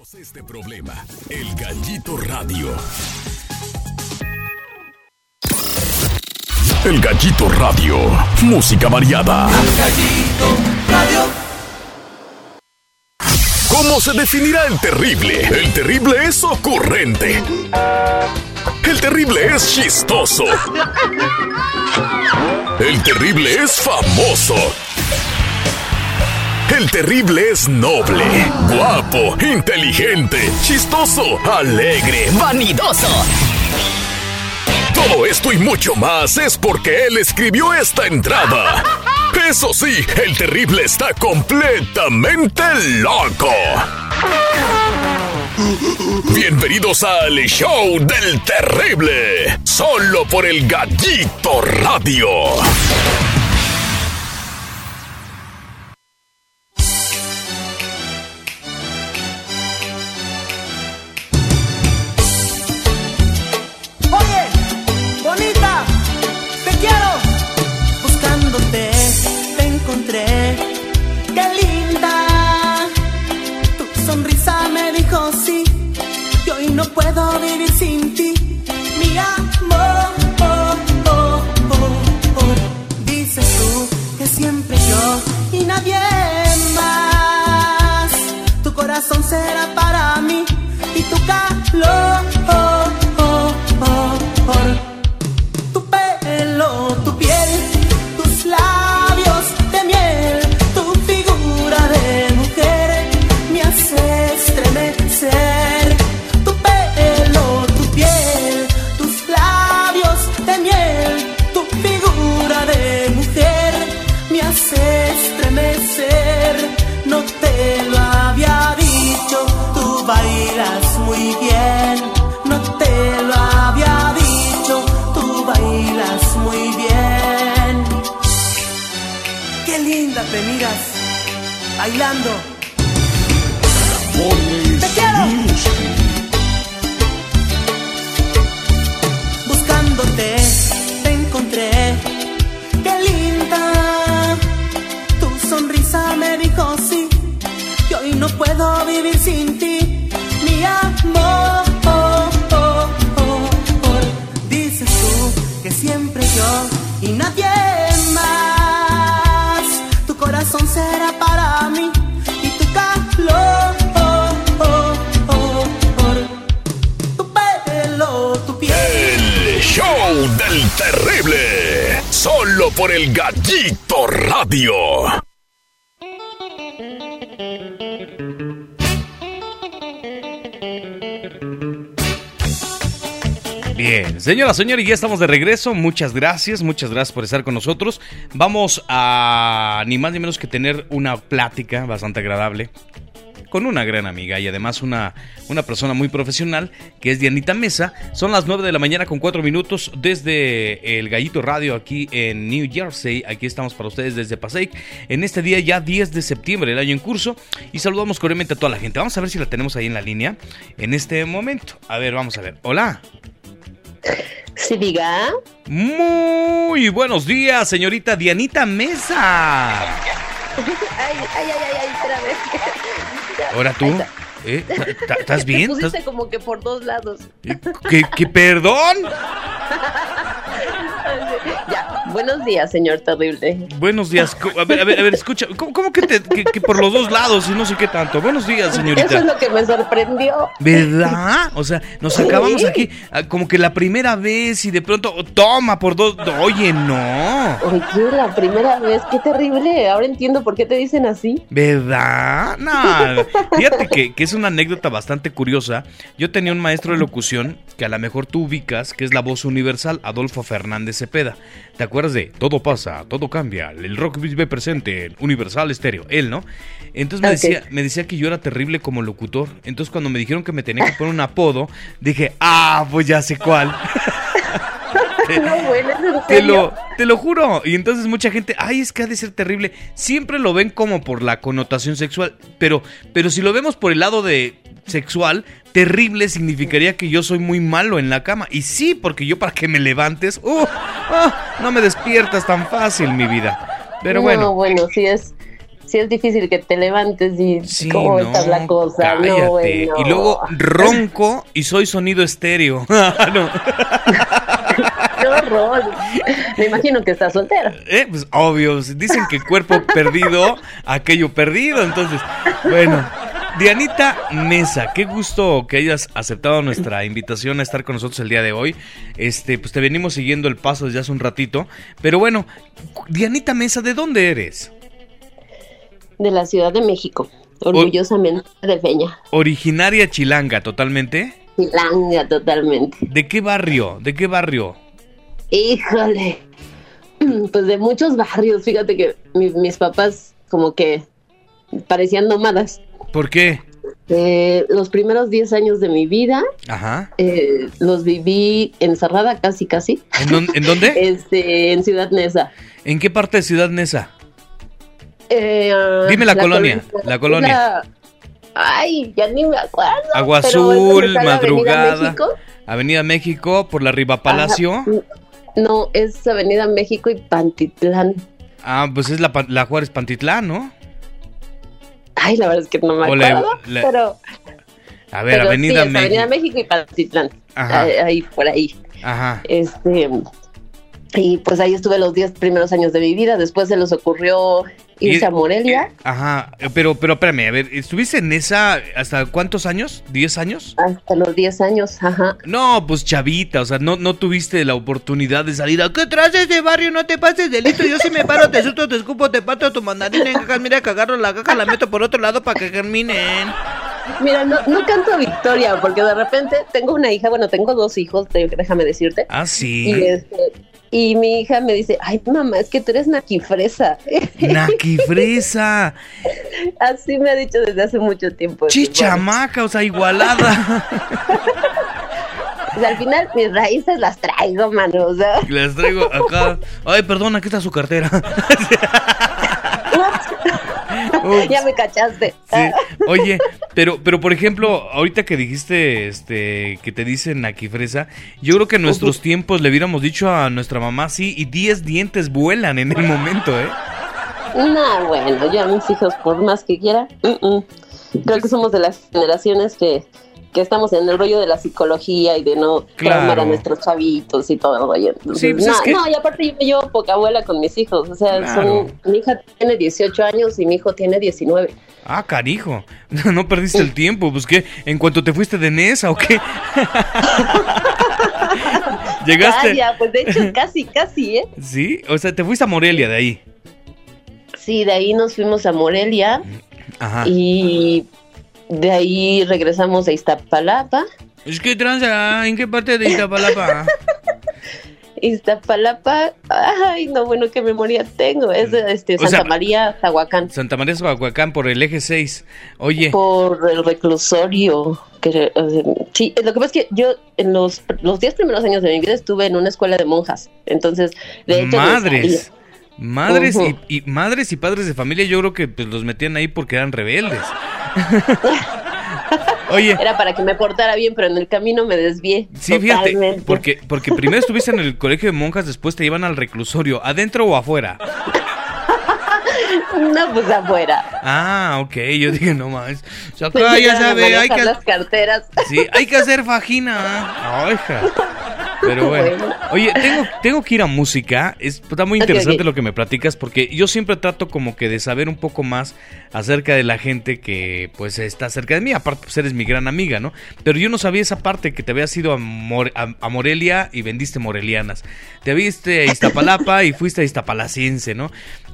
Tenemos este problema. El Gallito Radio. El Gallito Radio. Música variada. El Gallito Radio. ¿Cómo se definirá el terrible? El terrible es ocurrente. El terrible es chistoso. El terrible es famoso. El terrible es noble, guapo, inteligente, chistoso, alegre, vanidoso. Todo esto y mucho más es porque él escribió esta entrada. Eso sí, el terrible está completamente loco. Bienvenidos al show del terrible, solo por el gallito radio. Bailando. Te quiero. Buscándote, te encontré. Qué linda. Tu sonrisa me dijo sí. Que hoy no puedo vivir sin ti. Mi amor. oh, oh, oh, oh. Dices tú que siempre yo y nadie por el gallito radio. Bien, señora, señor, y ya estamos de regreso. Muchas gracias, muchas gracias por estar con nosotros. Vamos a ni más ni menos que tener una plática bastante agradable con una gran amiga y además una, una persona muy profesional que es Dianita Mesa. Son las 9 de la mañana con 4 minutos desde el Gallito Radio aquí en New Jersey. Aquí estamos para ustedes desde Passaic en este día ya 10 de septiembre, el año en curso. Y saludamos cordialmente a toda la gente. Vamos a ver si la tenemos ahí en la línea en este momento. A ver, vamos a ver. Hola. Sí, diga. Muy buenos días, señorita Dianita Mesa. Ay, ay, ay, ay. Ahora tú. ¿Eh? ¿Ta- ta- ¿Estás bien? Te pusiste ¿Estás- como que por dos lados. ¿Qué, qué perdón? Ya, buenos días, señor terrible. Buenos días. A ver, a ver, a ver, escucha. ¿Cómo, cómo que, te- que- que por los dos lados y no sé qué tanto? Buenos días, Eso es señorita. lo que me sorprendió. ¿Verdad? O sea, nos Sí. acabamos aquí ah, como que la primera vez y de pronto, oh, toma por dos. Oye, no. Oye, la primera vez, qué terrible. Ahora entiendo por qué te dicen así. ¿Verdad? No, fíjate que, que es una anécdota bastante curiosa. Yo tenía un maestro de locución que a lo mejor tú ubicas, que es la voz universal, Adolfo Fernández Cepeda. ¿Te acuerdas de Todo pasa, todo cambia, el rock vive presente, en Universal Estéreo? Él, ¿no? Entonces me, decía, me decía que yo era terrible como locutor. Entonces cuando me dijeron que me tenía que poner un apodo, dije, ah, pues ya sé cuál. No, bueno, ¿es en Te serio? lo, te lo juro. Y entonces mucha gente, ay, es que ha de ser terrible. Siempre lo ven como por la connotación sexual. Pero, pero si lo vemos por el lado de sexual, terrible significaría que yo soy muy malo en la cama. Y sí, porque yo para que me levantes, uh, ah, no me despiertas tan fácil, mi vida. Pero no, bueno, bueno, sí es. Sí es difícil que te levantes y Sí, cómo no, está la cosa. cállate. No. Y luego ronco y soy sonido estéreo. No. Qué horror. Me imagino que estás soltera. Eh, pues obvio, dicen que cuerpo perdido, aquello perdido. Entonces, bueno, Dianita Mesa, qué gusto que hayas aceptado nuestra invitación a estar con nosotros el día de hoy. Este, pues te venimos siguiendo el paso desde hace un ratito. Pero bueno, Dianita Mesa, ¿de dónde eres? De la Ciudad de México. Orgullosamente de Peña. Originaria chilanga, totalmente. Chilanga totalmente. ¿De qué barrio? ¿De qué barrio? Híjole. Pues de muchos barrios. Fíjate que mi- mis papás como que parecían nómadas. ¿Por qué? Eh, los primeros 10 años de mi vida Ajá. eh, los viví encerrada casi casi. ¿En, dónde- en dónde? Este, en Ciudad Neza. ¿En qué parte de Ciudad Nesa? Eh, ah, Dime la colonia, la colonia. Ay, ya ni me acuerdo. Agua Azul, la Avenida Madrugada. México. Avenida México, por la Riva Palacio. Ajá. No, es Avenida México y Pantitlán. Ah, pues es la, la Juárez Pantitlán, ¿no? Ay, la verdad es que no me la- acuerdo. la- pero A ver, pero Avenida sí, México. Avenida México y Pantitlán. Ajá. Ahí, ahí, por ahí. Ajá. Este. Y pues ahí estuve los 10 primeros años de mi vida. Después se les ocurrió irse Y- a Morelia. Ajá. Eh, Pero, pero espérame, a ver, ¿estuviste en esa hasta cuántos años? ¿10 años? Hasta los 10 años, ajá. No, pues chavita, o sea, no, no tuviste la oportunidad de salir a ¿qué traes de barrio? No te pases de listo, yo si me paro, te susto, te escupo, te pato tu mandarina en cajas, mira que agarro la caja, la meto por otro lado para que germinen. Mira, no, no canto victoria porque de repente tengo una hija, bueno, tengo dos hijos, déjame decirte. Ah, Y, sí. este, y mi hija me dice, ay mamá, es que tú eres naquifresa. Naquifresa, Así me ha dicho desde hace mucho tiempo. chichamaca, o sea, igualada. Pues al final mis raíces las traigo, mano. O sea, Les traigo acá. Ay, perdón, aquí está su cartera. Ups. ya me cachaste. Sí. Oye, pero, pero por ejemplo, ahorita que dijiste este que te dicen aquí fresa, yo creo que en nuestros tiempos le hubiéramos dicho a nuestra mamá sí y 10 dientes vuelan en el momento, ¿eh? No, bueno, yo a mis hijos, por más que quiera, mm, mm. creo que somos de las generaciones que, que estamos en el rollo de la psicología y de no Claro. traumar a nuestros chavitos y todo el rollo. Entonces, Sí, pues no, es que- no, y aparte yo me llevo poca abuela con mis hijos. O sea, Claro. son, mi hija tiene 18 años y mi hijo tiene 19. Ah, carijo. No perdiste el tiempo, pues qué, en cuanto te fuiste de Nesa o qué? Llegaste. Vaya, pues de hecho casi, casi, ¿eh? Sí, o sea, te fuiste a Morelia de ahí. Sí, de ahí nos fuimos a Morelia Ajá. y de ahí regresamos a Iztapalapa. Es que tranza, ¿en qué parte de Iztapalapa? Iztapalapa, ay, no, bueno, qué memoria tengo. Es de este, O Santa sea- María, Zahuacán, Santa María Zahuacán por el eje 6. Oye, por el reclusorio. Que, sí, lo que pasa es que yo en los, los 10 primeros años de mi vida estuve en una escuela de monjas. Entonces, de hecho, madres. Madres y, y madres y padres de familia, yo creo que pues, los metían ahí porque eran rebeldes. Oye, Era para que me portara bien, pero en el camino me desvié. sí, fíjate, porque, porque primero estuviste en el colegio de monjas, después te iban al reclusorio, ¿adentro o afuera? No, pues afuera. Ah, ok, yo dije, no más. Ya a sabe, hay que, las carteras. sí, hay que hacer fajina. Ay, hija. Pero bueno. Bueno. Oye, tengo, tengo que ir a música. Es, está muy interesante lo que me platicas porque yo siempre trato como que de saber un poco más acerca de la gente que pues está cerca de mí. Aparte, pues eres mi gran amiga, ¿no? Pero yo no sabía esa parte que te habías ido a, More- a- a Morelia y vendiste morelianas. Te viste a Iztapalapa y fuiste a Iztapalaciense, ¿no?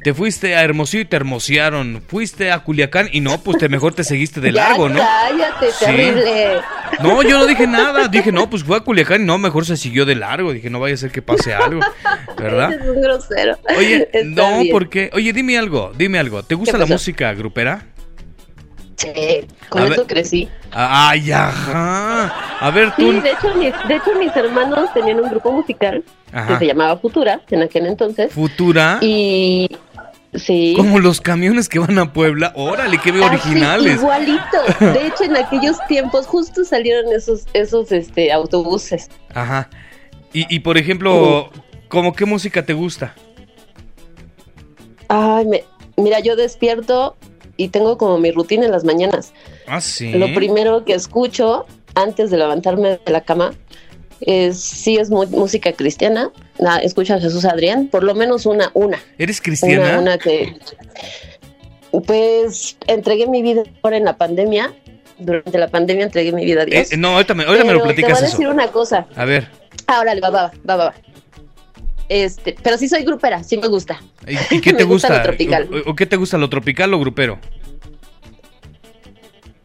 Te fuiste a Hermosillo y te hermosearon. Fuiste a Culiacán y no, pues te mejor te seguiste de largo, ¿no? Cállate, Sí. terrible. No, yo no dije nada. Dije, no, pues fue a Culiacán y no, mejor se siguió de largo. Dije, no vaya a ser que pase algo, ¿verdad? Eres un grosero. Oye, Está no, bien. porque, oye, dime algo, dime algo. ¿Te gusta ¿Qué la música grupera? Sí, con A eso ver. crecí. Ay, ajá. A ver, tú. Sí, de hecho, mis, de hecho, mis hermanos tenían un grupo musical Ajá. que se llamaba Futura en aquel entonces. Futura. Y sí. Como los camiones que van a Puebla. Órale, qué Así, originales. igualito. De hecho, en aquellos tiempos justo salieron esos, esos este, autobuses. Ajá. Y, y por ejemplo, ¿cómo qué música te gusta? Ay, me, Mira, yo despierto y tengo como mi rutina en las mañanas. Ah, sí. Lo primero que escucho antes de levantarme de la cama es, sí es música cristiana. Na- escucho a Jesús Adrián, por lo menos una, una. ¿Eres cristiana? Una, una que. Pues entregué mi vida ahora en la pandemia. Durante la pandemia entregué mi vida a Dios. Eh, no, ahorita me, ahorita me lo platicas Te voy a eso. decir una cosa. A ver, Ahora va, va, va, va, va. Este, pero sí soy grupera, sí me gusta. ¿y, qué te Me gusta gusta? lo tropical. ¿O, o qué te gusta, lo tropical o grupero?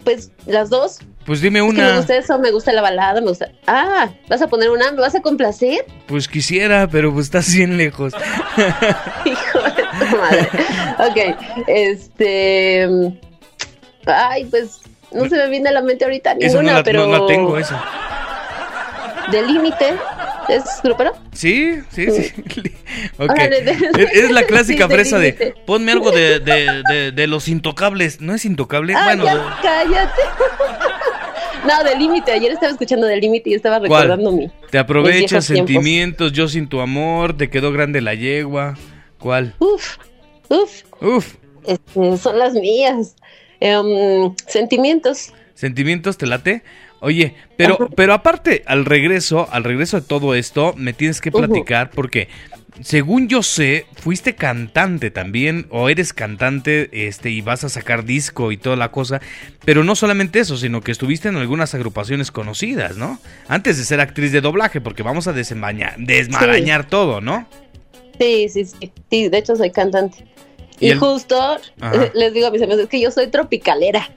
Pues las dos. Pues dime Es que me una. gusta eso, me gusta la balada, me gusta. Ah, ¿vas a poner una? ¿Me vas a complacer? Pues quisiera, pero pues estás bien lejos. Hijo de tu madre. Ok, este. Ay, pues no se me viene a la mente ahorita ninguna, no la, pero. no la tengo, esa. De límite. ¿Es grupero? Sí, sí, sí. ok. Órale, de- Es, la clásica fresa de ponme algo de, de, de, de los intocables. ¿No es intocable? Ah, bueno, ya, cállate. No, de límite. Ayer estaba escuchando de límite y estaba recordando mi. te aprovechas, tiempos. sentimientos, yo sin tu amor, te quedó grande la yegua. ¿Cuál? Uf, uf. Uf, Este, son las mías. Em, sentimientos. sentimientos, ¿te late? Oye, pero, pero aparte, al regreso, al regreso de todo esto, me tienes que platicar porque, según yo sé, fuiste cantante también, o eres cantante, este, y vas a sacar disco y toda la cosa, pero no solamente eso, sino que estuviste en algunas agrupaciones conocidas, ¿no? Antes de ser actriz de doblaje, porque vamos a desmarañar todo, ¿no? Sí, sí, sí. Sí, de hecho soy cantante. Y Y, el- justo Ajá. les digo a mis amigos es que yo soy tropicalera.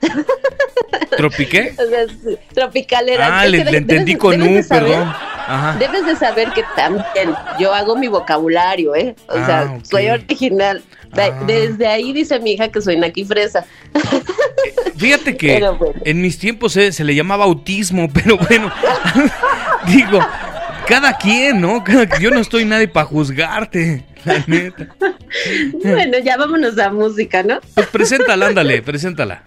¿Tropiqué? O sea, tropicalera. Ah, le, debes- entendí con debes de U, saber- perdón. Ajá. Debes de saber que también yo hago mi vocabulario, ¿eh? O Ah, sea, ok. soy original. Ah. Desde ahí dice mi hija que soy Naki Fresa. Fíjate que bueno. en mis tiempos eh, se le llamaba autismo, pero bueno, digo, cada quien, ¿no? Cada- yo no estoy nadie para juzgarte, la neta. bueno, ya vámonos a música, ¿no? Pues preséntala, ándale, preséntala.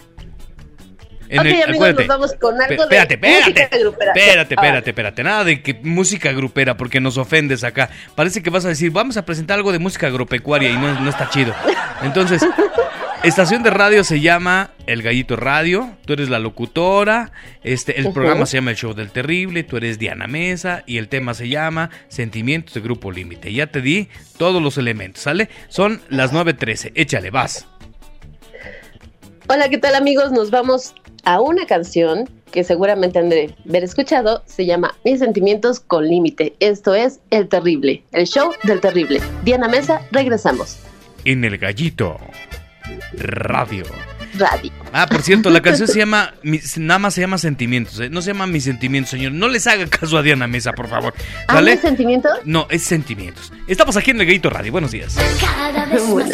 En ok, el- amigos, acuérdate. nos vamos con algo Espérate, de música espérate. grupera. Espérate, Ah, espérate, espérate. Nada de que música grupera, porque nos ofendes acá. Parece que vas a decir, vamos a presentar algo de música agropecuaria y no, no está chido. Entonces, estación de radio se llama El Gallito Radio. Tú eres la locutora. Este, el programa se llama El Show del Terrible. Tú eres Diana Mesa. Y el tema se llama Sentimientos de Grupo Límite. Ya te di todos los elementos, ¿sale? Son las 9.13. Échale, vas. Hola, ¿qué tal amigos? Nos vamos a una canción que seguramente han de haber escuchado. Se llama Mis sentimientos con límite. Esto es El Terrible, el show del Terrible. Diana Mesa, regresamos. En El Gallito Radio. Radio. Ah, por cierto, la canción se llama, mis- nada más se llama Sentimientos, ¿eh? no se llama Mis Sentimientos, señor. No les haga caso a Diana Mesa, por favor. ¿Ah, ¿Vale? mis sentimientos? No, es Sentimientos. Estamos aquí en el Gallito Radio. Buenos días. Cada vez más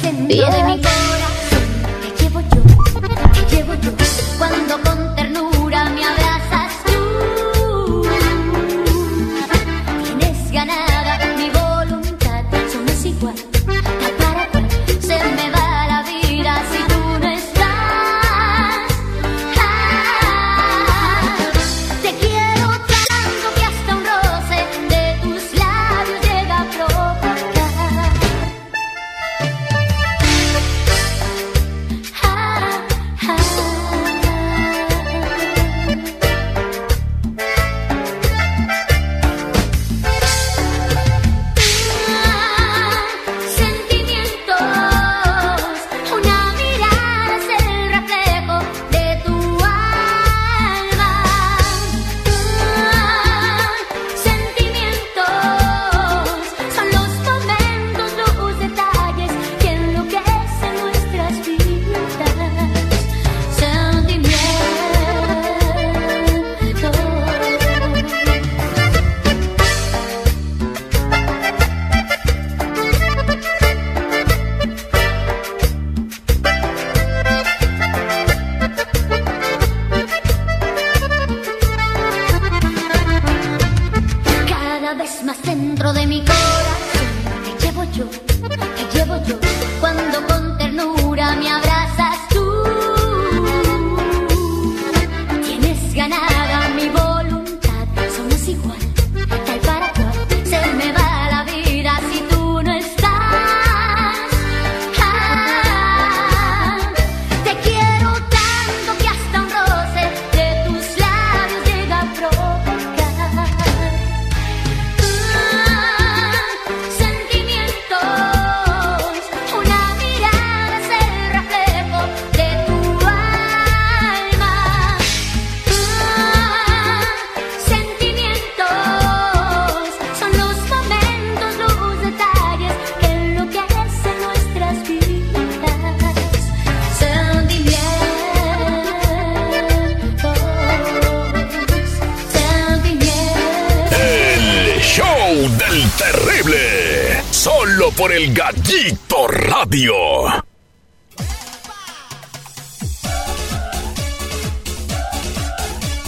por el Gallito Radio.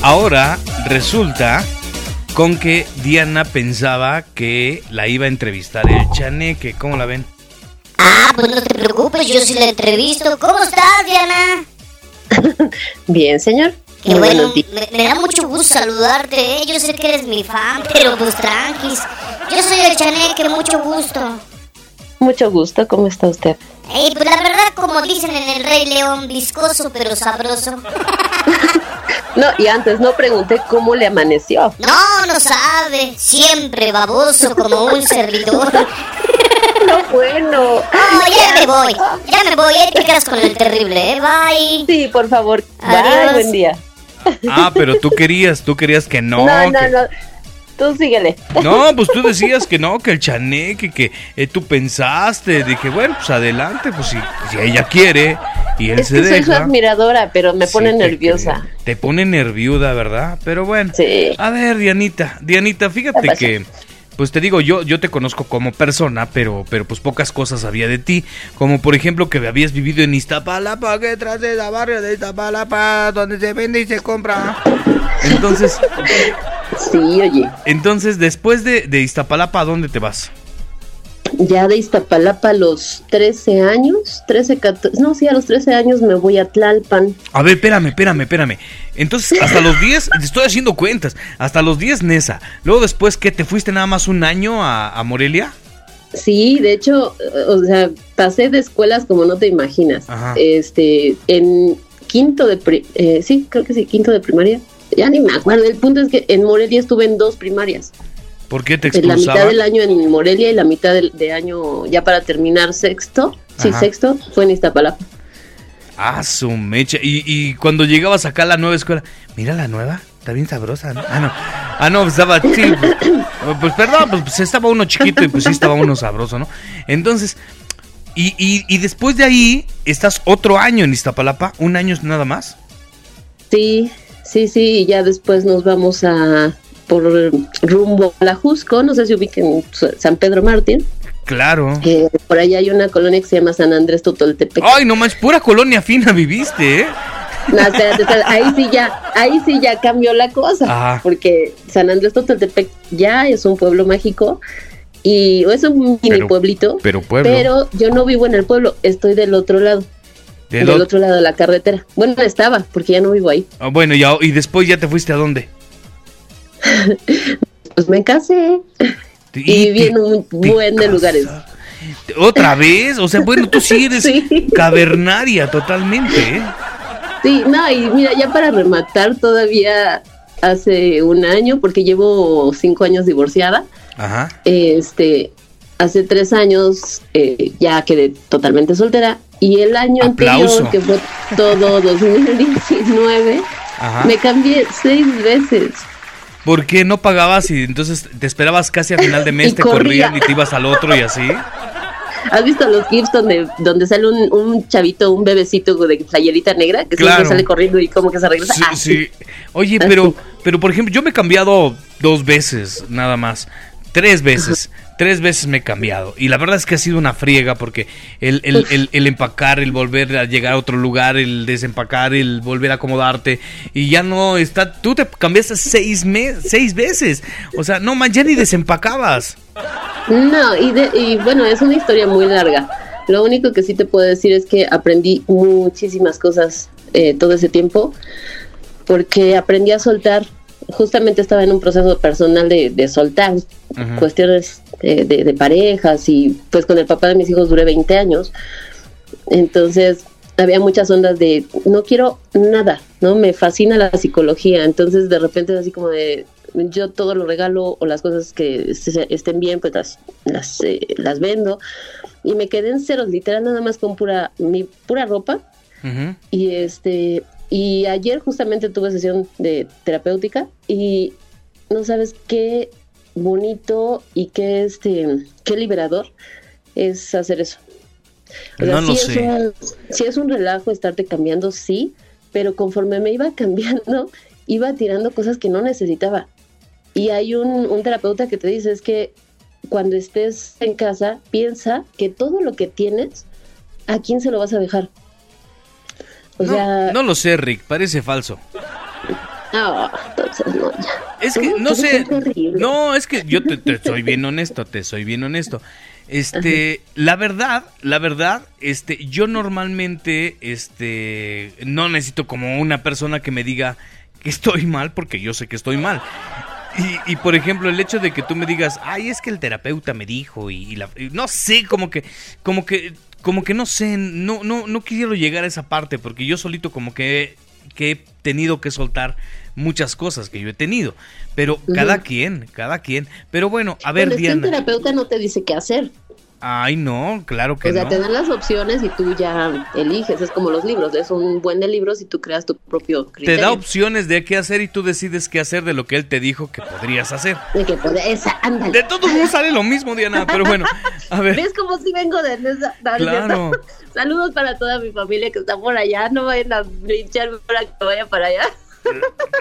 Ahora resulta con que Diana pensaba que la iba a entrevistar el chaneque. ¿Cómo la ven? Ah, pues no te preocupes, yo sí la entrevisto. ¿Cómo estás, Diana? Bien, señor. Qué Muy bueno, me da mucho gusto saludarte, ¿eh? Yo sé que eres mi fan, pero pues tranquis. Yo soy el Chaneque, mucho gusto. Mucho gusto, ¿cómo está usted? Ey, pues la verdad, como dicen en el Rey León, viscoso pero sabroso. No, y antes no pregunté cómo le amaneció. No, no sabe, siempre baboso como un servidor. No, bueno. Oh, ya me voy, ya me voy, eh, te quedas con el terrible, ¿eh? Bye. Sí, por favor. Adiós. Bye, buen día. Ah, pero tú querías, tú querías que no. No, no, que- no. Tú síguele. No, pues tú decías que no, que el chaneque, que eh, tú pensaste. Dije, bueno, pues adelante, pues si, si ella quiere y él Es se que soy su deja. admiradora, pero me pone Sí, te nerviosa. creo. Te pone nerviuda, ¿verdad? Pero bueno. Sí. A ver, Dianita, Dianita, fíjate que, pues te digo, yo, yo te conozco como persona, pero, pero pues pocas cosas sabía de ti. Como por ejemplo que habías vivido en Iztapalapa, que tras de la barrio de Iztapalapa, donde se vende y se compra. Entonces, Sí, oye. entonces después de, de Iztapalapa, ¿a dónde te vas? Ya de Iztapalapa a los 13 años, 13, 14, no, sí, a los 13 años me voy a Tlalpan. A ver, espérame, espérame, espérame. Entonces, hasta los 10, estoy haciendo cuentas, hasta los 10 Nesa. Luego después, ¿qué? ¿Te fuiste nada más un año a, a Morelia? Sí, de hecho, o sea, pasé de escuelas como no te imaginas. Ajá. Este, en quinto de, pri- eh, sí, creo que sí, quinto de primaria. Ya ni me acuerdo. El punto es que en Morelia estuve en dos primarias. ¿Por qué te En la mitad expulsaban? del año en Morelia y la mitad del de año ya para terminar sexto. Sí, sexto fue en Iztapalapa. Ah, su mecha. Y, y cuando llegabas acá a la nueva escuela, mira la nueva, está bien sabrosa, ¿no? Ah, no. Ah, no, estaba, sí, pues, pues, perdón, pues, pues, estaba uno chiquito y pues sí estaba uno sabroso, ¿no? Entonces, y, y, y después de ahí, estás otro año en Iztapalapa, un año nada más. Sí, sí, sí, y ya después nos vamos a por rumbo a la Jusco, no sé si ubiquen San Pedro Mártir. Claro. Eh, por allá hay una colonia que se llama San Andrés Totoltepec. Ay, no manches, pura colonia fina viviste, ¿eh? No, espérate, espérate, ahí sí ya, ahí sí ya cambió la cosa, Ajá. porque San Andrés Totoltepec ya es un pueblo mágico y es un mini Pero- pueblito, Pero pueblo. pero yo no vivo en el pueblo, estoy del otro lado, del del ot- otro lado de la carretera. Bueno, estaba, porque ya no vivo ahí. Ah, bueno, y después ya te fuiste a dónde? Pues me casé y viví te- en un buen de lugares. ¿Otra vez? O sea, bueno, tú sí eres Sí. cavernaria totalmente, ¿eh? Sí, no, y mira, ya para rematar todavía hace un año, porque llevo cinco años divorciada, Ajá. este, hace tres años eh, ya quedé totalmente soltera y el año Aplauso. anterior, que fue todo 2019, Ajá. me cambié seis veces. ¿Por qué no pagabas y entonces te esperabas casi a final de mes, te corría. corrían y te ibas al otro y así? ¿Has visto los GIFs donde, donde sale un, un chavito, un bebecito de playerita negra que Claro. siempre sale corriendo y como que se regresa? Sí, Ah, sí. Oye, Así. pero, pero por ejemplo, yo me he cambiado dos veces, nada más. Tres veces. Tres veces me he cambiado. Y la verdad es que ha sido una friega porque el, el, el, el empacar, el volver a llegar a otro lugar, el desempacar, el volver a acomodarte. Y ya no está. Tú te cambiaste seis, seis veces. O sea, no, man, ya ni desempacabas. No, y, de- y bueno, es una historia muy larga. Lo único que sí te puedo decir es que aprendí muchísimas cosas eh, todo ese tiempo, porque aprendí a soltar. Justamente estaba en un proceso personal de, de soltar cuestiones de, de parejas y pues con el papá de mis hijos duré 20 años. Entonces había muchas ondas de no quiero nada, ¿no? Me fascina la psicología. Entonces de repente es así como de yo todo lo regalo o las cosas que estén bien, pues las, las, eh, las vendo. Y me quedé en ceros, literal, nada más con pura, mi pura ropa. Y este, y ayer justamente tuve sesión de terapéutica y no sabes qué bonito y qué este, qué liberador es hacer eso. O sea, No lo sí sé. Es un, sí es un relajo estarte cambiando, sí, pero conforme me iba cambiando, iba tirando cosas que no necesitaba. Y hay un, un terapeuta que te dice es que cuando estés en casa, piensa que todo lo que tienes, ¿a quién se lo vas a dejar? O no, sea, no lo sé, Rick, parece falso. ah, entonces no, ya. Es que no sé, no, es que yo te, te soy bien honesto, te soy bien honesto. Este, la verdad, la verdad, este, yo normalmente, este, no necesito como una persona que me diga que estoy mal, porque yo sé que estoy mal. Y, y, por ejemplo, el hecho de que tú me digas, ay, es que el terapeuta me dijo y, y la, y no sé, como que, como que, como que no sé, no, no, no quiero llegar a esa parte porque yo solito como que, que he tenido que soltar muchas cosas que yo he tenido, pero cada quien, cada quien. Pero bueno, a ver, es que el Diana. terapeuta no te dice qué hacer. Ay, no, claro que O sea, no. te dan las opciones y tú ya eliges. Es como los libros. Es un buen de libros y tú creas tu propio Te criterio. da opciones de qué hacer y tú decides qué hacer de lo que él te dijo que podrías hacer. De que esa, ándale. De todos modos sale lo mismo, Diana, pero bueno, a ver. ¿Ves cómo si vengo de esa? no, Claro. Saludos para toda mi familia que está por allá. No vayan a lincharme para que vaya para allá.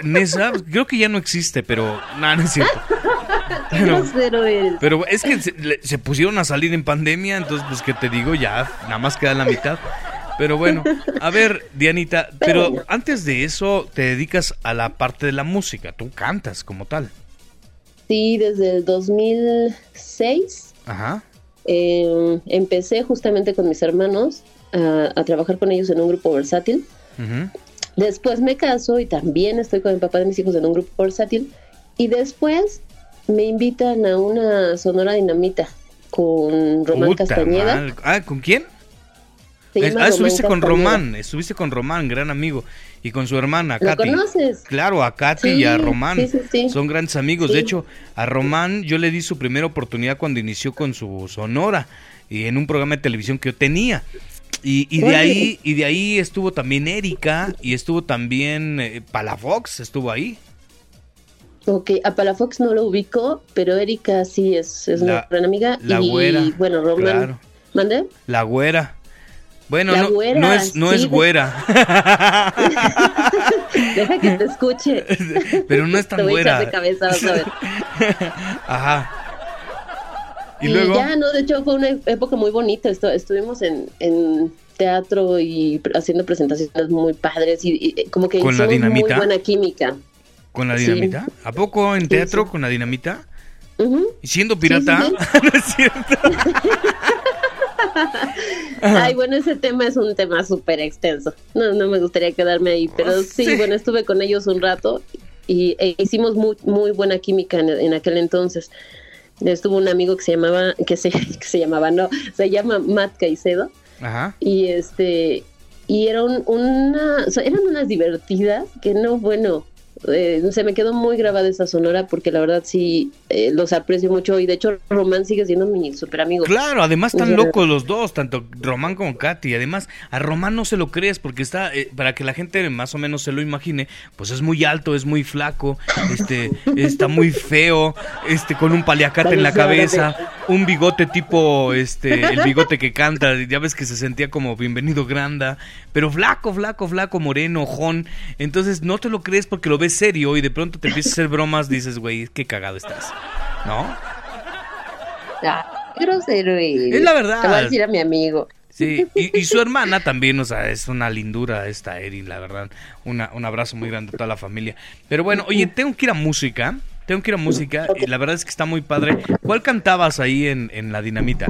Nesa, creo que ya no existe, pero nada, no es cierto. Qué Pero, grosero eres. pero es que se, le- se pusieron a salir en pandemia, entonces pues que te digo, ya nada más queda la mitad. Pero bueno, a ver, Dianita, pero antes de eso te dedicas a la parte de la música, tú cantas como tal. Sí, desde el 2006 Ajá. eh, empecé justamente con mis hermanos a, a trabajar con ellos en un grupo versátil. Después me caso y también estoy con el papá de mis hijos en un grupo versátil. Y después me invitan a una sonora dinamita con Román Puta Castañeda. mal. Ah, ¿con quién? Se ah, Román estuviste con. Román, estuviste con Román, gran amigo, y con su hermana, ¿Lo Katy. conoces? Claro, a Katy Sí, y a Román. sí, sí, sí. Son grandes amigos. De hecho, a Román yo le di su primera oportunidad cuando inició con su Sonora y en un programa de televisión que yo tenía. Y, y de ahí y de ahí estuvo también Erika y estuvo también eh, Palafox, estuvo ahí. Ok, a Palafox no lo ubico, pero Erika sí es, es La- una gran amiga. la y güera, bueno, Román. claro. ¿Mande? La güera. Bueno, La no, güera, no es no sí. es güera. Deja que te escuche. Pero no es Te tan voy a echar güera. de cabeza, vas a ver. Ajá. Y, Y, luego ya, no, de hecho fue una época muy bonita. Estu- estuvimos en, en teatro y haciendo presentaciones muy padres y, y, eh, como que ¿Con la hicimos muy dinamita? buena química. Con la sí. dinamita. ¿A poco en teatro sí. con la dinamita? ¿Y siendo pirata? no es cierto. Ay, bueno, ese tema es un tema súper extenso. No, no me gustaría quedarme ahí, pero Oh, sí, bueno, estuve con ellos un rato y e hicimos muy, muy buena química en, en aquel entonces. Estuvo un amigo que se llamaba, que se, que se llamaba, no, se llama Matt Caicedo Ajá. y este, y era un- una, o sea, eran unas divertidas que no, bueno, eh, se me quedó muy grabada esa sonora porque la verdad sí eh, los aprecio mucho y de hecho Román sigue siendo mi super amigo. Claro, además están locos los dos, tanto Román como Katy. Además, a Román no se lo crees porque está, eh, para que la gente más o menos se lo imagine, pues es muy alto, es muy flaco, este, está muy feo, este, con un paliacate en la cabeza, un bigote tipo, este, el bigote que canta, ya ves que se sentía como bienvenido Granda, pero flaco, flaco, flaco, moreno, ojón. Entonces no te lo crees porque lo ves serio y de pronto te empiezas a hacer bromas, dices, güey, qué cagado estás, ¿no? Ah, qué grosero eres. Es la verdad. Te voy a decir a mi amigo. Sí, y, y su hermana también, o sea, es una lindura esta Erin, la verdad. Una, un abrazo muy grande a toda la familia. Pero bueno, oye, tengo que ir a música. Tengo que ir a música. Y la verdad es que está muy padre. ¿Cuál cantabas ahí en, en La Dinamita?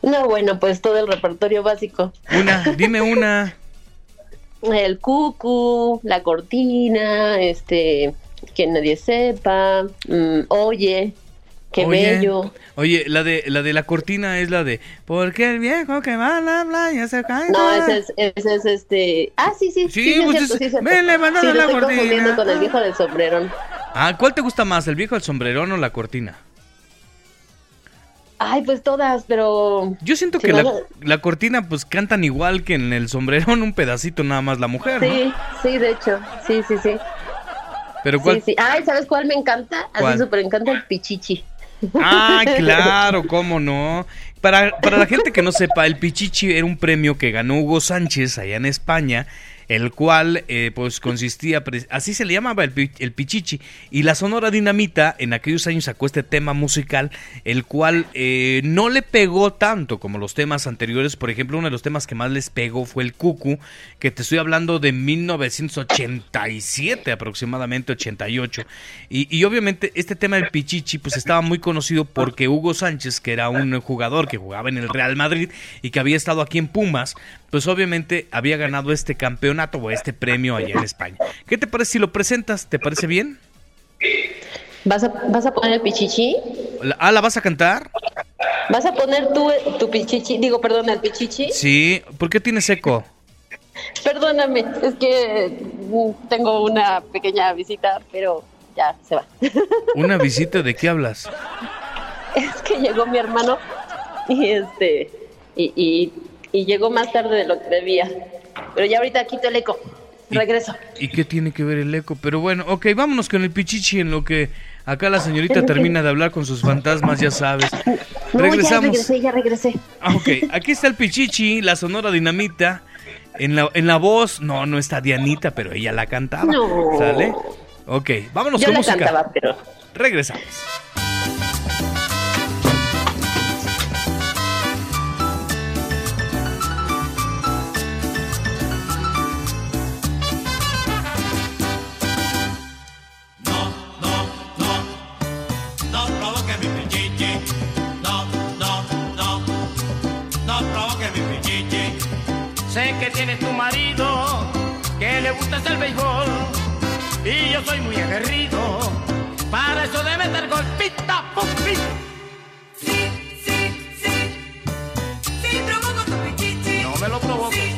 No, bueno, pues todo el repertorio básico. Una, dime una. El cucu, la cortina, este, que nadie sepa, mm, oye, qué Oye, bello. Oye, la de, la de la cortina es la de Porque el viejo que va a la playa se cae. No, ese es, ese es este. Ah, sí, sí. Sí, Sí, sí, es pues cierto, es- sí, ven levantando Sí, la estoy cortina. confundiendo con el viejo del sombrerón. Ah, ¿cuál te gusta más, el viejo del sombrerón o la cortina? Ay, pues todas, pero. Yo siento Si que no la, lo- la cortina pues cantan igual que en el sombrerón, un pedacito nada más la mujer, ¿no? Sí, sí, de hecho. Sí, sí, sí. Pero cuál... Sí, sí. Ay, ¿sabes cuál me encanta? ¿Cuál? Así súper encanta el pichichi. Ah, claro, cómo no. Para, para la gente que no sepa, el Pichichi era un premio que ganó Hugo Sánchez allá en España el cual eh, pues consistía, así se le llamaba el, el pichichi, y la Sonora Dinamita en aquellos años sacó este tema musical, el cual eh, no le pegó tanto como los temas anteriores, por ejemplo, uno de los temas que más les pegó fue el Cucu, que te estoy hablando de 1987 aproximadamente, 88, y, y obviamente este tema del pichichi pues estaba muy conocido porque Hugo Sánchez, que era un jugador que jugaba en el Real Madrid y que había estado aquí en Pumas, pues obviamente había ganado este campeonato o este premio allá en España. ¿Qué te parece si lo presentas? ¿Te parece bien? ¿Vas a, ¿Vas a poner el pichichi? La- Ah, ¿la vas a cantar? ¿Vas a poner tú tu pichichi? Digo, perdón, el pichichi. Sí. ¿Por qué tienes eco? Perdóname, es que mm, tengo una pequeña visita, pero ya se va. ¿Una visita de qué hablas? es que llegó mi hermano y este y, y, y llegó más tarde de lo que debía. Pero ya ahorita quito el eco. ¿Y- Regreso. ¿Y qué tiene que ver el eco? Pero bueno, ok, vámonos con el pichichi en lo que acá la señorita termina de hablar con sus fantasmas, ya sabes. No, ya Regresamos. regresé, ya regresé. Ah, ok, aquí está el Pichichi, la Sonora Dinamita. En la, en la voz, no, no está Dianita, pero ella la cantaba. No. ¿Sale? Ok, vámonos Yo con la música. cantaba, pero Regresamos. Tienes tu marido, que le gusta el béisbol. Y yo soy muy aguerrido. Para eso de meter golpita, pum, pim. Sí, sí, sí. Sí, provoco tu pichichi. No me lo provoques.